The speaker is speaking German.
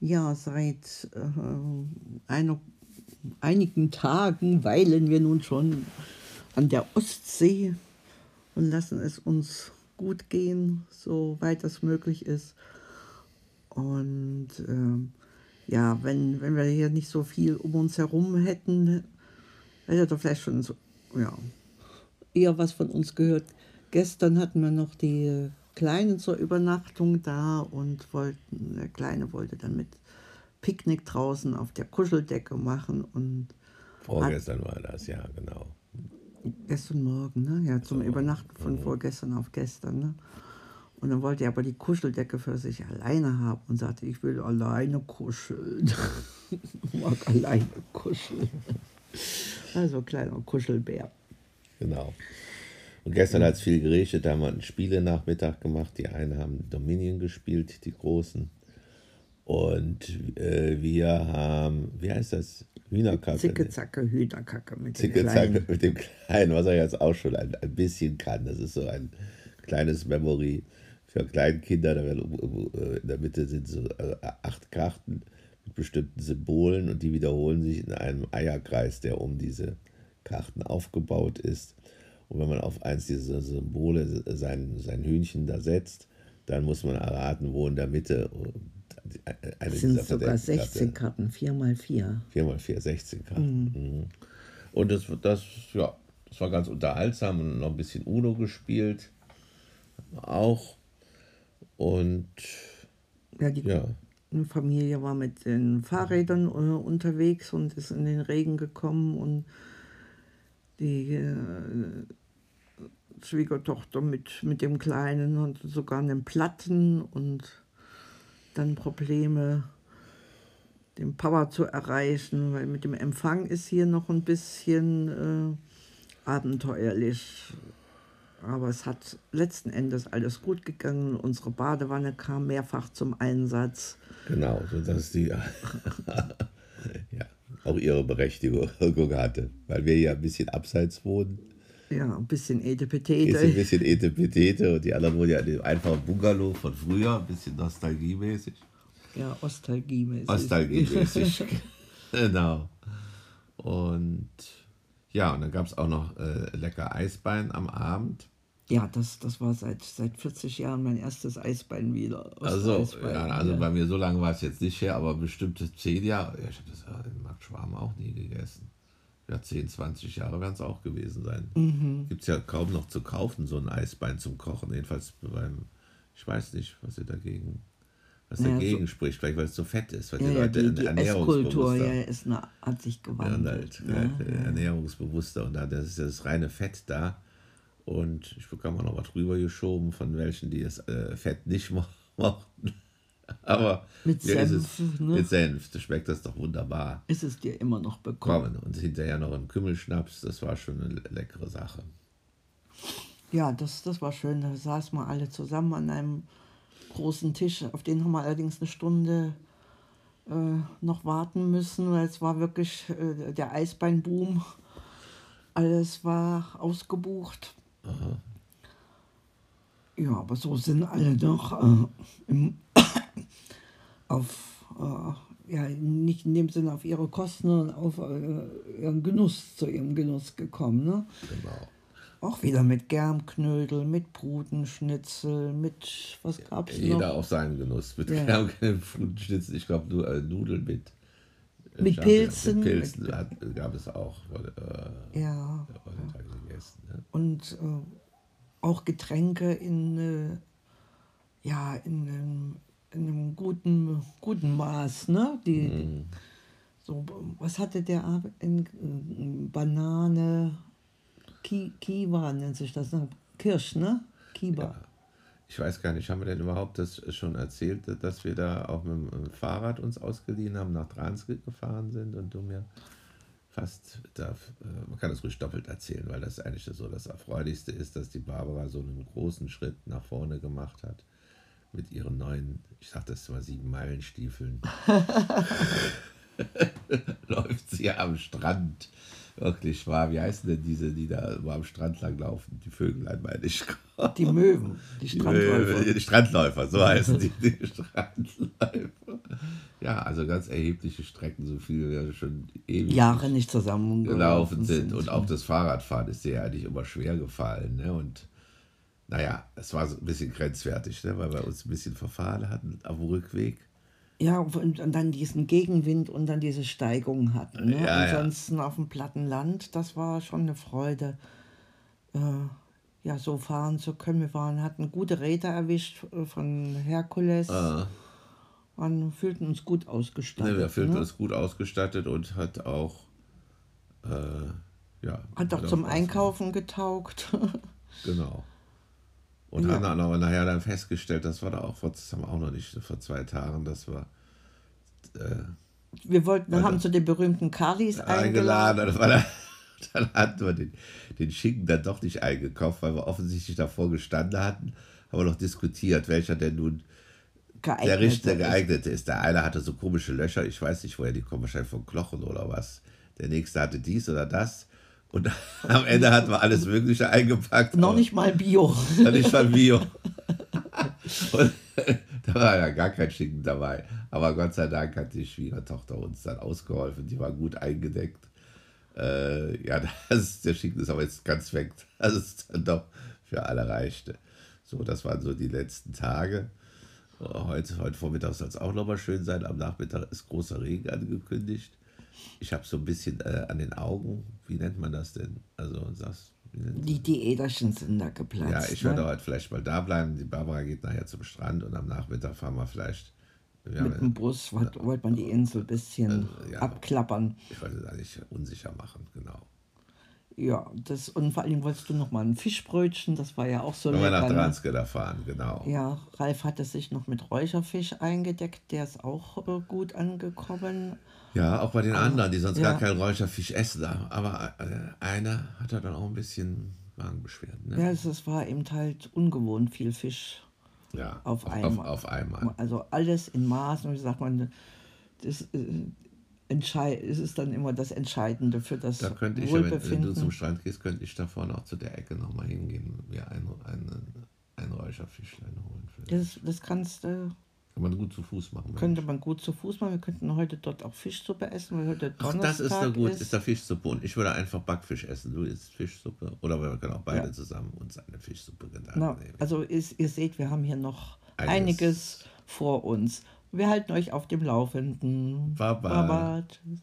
Ja, seit äh, einer, einigen Tagen weilen wir nun schon an der Ostsee und lassen es uns gut gehen, soweit das möglich ist. Und äh, ja, wenn, wenn wir hier nicht so viel um uns herum hätten, hätte er vielleicht schon so, ja, eher was von uns gehört. Gestern hatten wir noch die Kleinen zur Übernachtung da und wollten, der Kleine wollte dann mit Picknick draußen auf der Kuscheldecke machen und Vorgestern war das, ja, genau. Gestern Morgen, ne? Ja, zum So, Übernachten von vorgestern auf gestern, ne? Und dann wollte er aber die Kuscheldecke für sich alleine haben und sagte, ich will alleine kuscheln. ich mag alleine kuscheln. Also kleiner Kuschelbär. Genau. Und gestern hat es viel geregnet, da haben wir einen Spielenachmittag gemacht. Die einen haben Dominion gespielt, die Großen. Und äh, wir haben, wie heißt das? Hühnerkacke. Zicke, zacke, Hühnerkacke mit Zicke, Kleinen. zacke mit dem Kleinen, was er jetzt auch schon ein, ein bisschen kann. Das ist so ein kleines Memory für Kleinkinder. Da werden, äh, in der Mitte sind so äh, acht Karten mit bestimmten Symbolen und die wiederholen sich in einem Eierkreis, der um diese Karten aufgebaut ist. Und wenn man auf eins dieser Symbole sein, sein Hühnchen da setzt, dann muss man erraten, wo in der Mitte äh, eine Das sind dieser sogar verdeckten 16 Karten, 4 mal 4. 4 mal 4, 16 Karten. Mhm. Und das, das, ja, das war ganz unterhaltsam und noch ein bisschen Uno gespielt. Auch. Und Ja, die ja, Familie war mit den Fahrrädern äh, unterwegs und ist in den Regen gekommen und die äh, Schwiegertochter mit, mit dem Kleinen hatte sogar einen Platten und dann Probleme, den Papa zu erreichen, weil mit dem Empfang ist hier noch ein bisschen äh, abenteuerlich. Aber es hat letzten Endes alles gut gegangen. Unsere Badewanne kam mehrfach zum Einsatz. genau, sodass die auch ihre Berechtigung hatte. Weil wir ja ein bisschen abseits wohnen. Ja, ein bisschen Ist ein Etepetete. bisschen Etepetete und die anderen wohnen ja in dem einfachen Bungalow von früher, ein bisschen nostalgiemäßig. Ja, Ostalgiemäßig. Nostalgiemäßig. genau. Und ja, und dann gab es auch noch äh, lecker Eisbein am Abend. Ja, das, das war seit, seit 40 Jahren mein erstes Eisbein wieder. Also, Osteisbein, ja, also ja. bei mir so lange war es jetzt nicht her, aber bestimmte 10 Jahre. Ja, ich habe das ja in Markt Schwarm auch nie gegessen. Ja, 10, 20 Jahre werden es auch gewesen sein. Mhm. Gibt es ja kaum noch zu kaufen, so ein Eisbein zum Kochen. Jedenfalls beim, ich weiß nicht, was ihr dagegen, was Ja, dagegen so- spricht. Vielleicht, weil es so fett ist, weil ja, die ja, Leute die, die Esskultur ja, ist eine, hat sich ja, gewandelt. halt, ne? ja, ernährungsbewusster und da das ist ja das reine Fett da. Und ich bekam auch noch was drüber geschoben von welchen, die das äh, Fett nicht mo- mochten. Aber Mit Senf, es, ne? mit Senf, das schmeckt das doch wunderbar. Ist es dir immer noch bekommen? Kommen. Und hinterher noch ein Kümmelschnaps, das war schon eine le- leckere Sache. Ja, das, das war schön. Da saßen wir alle zusammen an einem großen Tisch. Auf den haben wir allerdings eine Stunde äh, noch warten müssen, weil es war wirklich äh, der Eisbeinboom. Alles war ausgebucht. Ja, aber so sind alle doch äh, im, auf, äh, ja, nicht in dem Sinne auf ihre Kosten, sondern auf äh, ihren Genuss, zu ihrem Genuss gekommen. Ne? Genau. Auch wieder mit Germknödel, mit Brutenschnitzel, mit, was gab es Jeder noch? auf seinen Genuss. Mit Ja. ja. Schnitzel, ich glaube, nur äh, Nudeln mit. Äh, Mit. Pilzen. Mit Pilzen hat, gab es auch. Äh, Ja, gegessen. Ne? und äh, auch Getränke in, äh, ja, in, einem- in einem guten, guten Maß. Ne? Die, Mhm. so, was hatte der Ab- in, in Banane, Ki, Kiwa nennt sich das, ne? Kirsch, ne? Kiba. Ich weiß gar nicht, haben wir denn überhaupt das schon erzählt, dass wir da auch mit dem Fahrrad uns ausgeliehen haben, nach Dranskit gefahren sind und du mir fast, da, äh, man kann das ruhig doppelt erzählen, weil das eigentlich so das Erfreulichste ist, dass die Barbara so einen großen Schritt nach vorne gemacht hat mit ihren neuen, ich sag das mal, sieben Meilenstiefeln. Läuft sie am Strand. Wirklich wahr. Wie heißen denn diese, die da am Strand lang laufen? Die Vögelein meine ich. Die Möwen, die Strandläufer. Die Strandläufer, so heißen die, die Strandläufer. Ja, also ganz erhebliche Strecken, so viel wir schon ewig Jahre nicht zusammengelaufen gelaufen sind. Und auch das Fahrradfahren ist dir ja eigentlich immer schwer gefallen. Ne? Und naja, es war so ein bisschen grenzwertig, ne? weil wir uns ein bisschen verfahren hatten auf dem Rückweg. Ja, und, und dann diesen Gegenwind und dann diese Steigung hatten. Ne? Ja, ja. Ansonsten auf dem platten Land, das war schon eine Freude, äh, ja, so fahren zu können. Wir waren, hatten gute Räder erwischt äh, von Herkules. Ah. und fühlten uns gut ausgestattet. Ne, wir fühlten ne? uns gut ausgestattet und hat auch, äh, ja. Hat auch zum Einkaufen getaugt. Genau. Und Ja. haben dann aber nachher dann festgestellt, das war da auch vor, das haben wir auch noch nicht, vor zwei Tagen, dass wir äh, Wir wollten, wir haben zu den berühmten Carlis eingeladen. eingeladen. Dann, war da, dann hatten wir den, den Schinken dann doch nicht eingekauft, weil wir offensichtlich davor gestanden hatten. Haben wir noch diskutiert, welcher denn nun der Geeignet richtige ist. geeignete ist. Der eine hatte so komische Löcher, ich weiß nicht, woher die kommen, wahrscheinlich von Knochen oder was. Der nächste hatte dies oder das. Und am Ende hatten wir alles Mögliche eingepackt. Noch nicht mal Bio. Noch nicht mal Bio. Und da war ja gar kein Schinken dabei. Aber Gott sei Dank hat die Schwiegertochter uns dann ausgeholfen. Die war gut eingedeckt. Äh, ja, das, der Schinken ist aber jetzt ganz weg. Das ist dann doch für alle reichte. So, das waren so die letzten Tage. Äh, Heute, heute Vormittag soll es auch nochmal schön sein. Am Nachmittag ist großer Regen angekündigt. Ich habe so ein bisschen äh, an den Augen, wie nennt man das denn? Also, nennt Die Diäterchen sind da geplatzt. ja, ich ne? werde heute vielleicht mal da bleiben. Die Barbara geht nachher zum Strand und am Nachmittag fahren wir vielleicht. Wir Mit dem Bus wollte wollt man die Insel ein bisschen Äh, ja. abklappern. ich wollte es eigentlich unsicher machen, genau. Ja, das, und vor allem wolltest du noch mal ein Fischbrötchen, das war ja auch so Wenn wir nach ne? Dranskeda fahren, genau. Ja, Ralf hatte sich noch mit Räucherfisch eingedeckt, der ist auch äh, gut angekommen. Ja, auch bei den anderen, die sonst ja. gar keinen Räucherfisch essen. da. Aber äh, einer hat da dann auch ein bisschen Magenbeschwerden. Ja, Ne? es, war eben halt ungewohnt viel Fisch. Ja, auf Auf, einmal. auf einmal. Also alles in Maßen, wie sagt man, das, es ist dann immer das Entscheidende für das Da könnte ich, ja, wenn, wenn du Wohlbefinden. zum Strand gehst, könnte ich da vorne auch zu der Ecke nochmal hingehen und mir ein, ein, ein Räucherfischlein holen. das, das kannst, äh, Kann man gut zu Fuß machen. Mensch. könnte man gut zu Fuß machen. Wir könnten heute dort auch Fischsuppe essen, weil heute Ach, Donnerstag das ist doch gut, ist. ist da Fischsuppe. Und ich würde einfach Backfisch essen. Du isst Fischsuppe. Oder wir können auch beide Ja. zusammen uns eine Fischsuppe nehmen. also ist, ihr seht, wir haben hier noch Einiges. einiges vor uns. Wir halten euch auf dem Laufenden. Baba. Baba. Tschüss.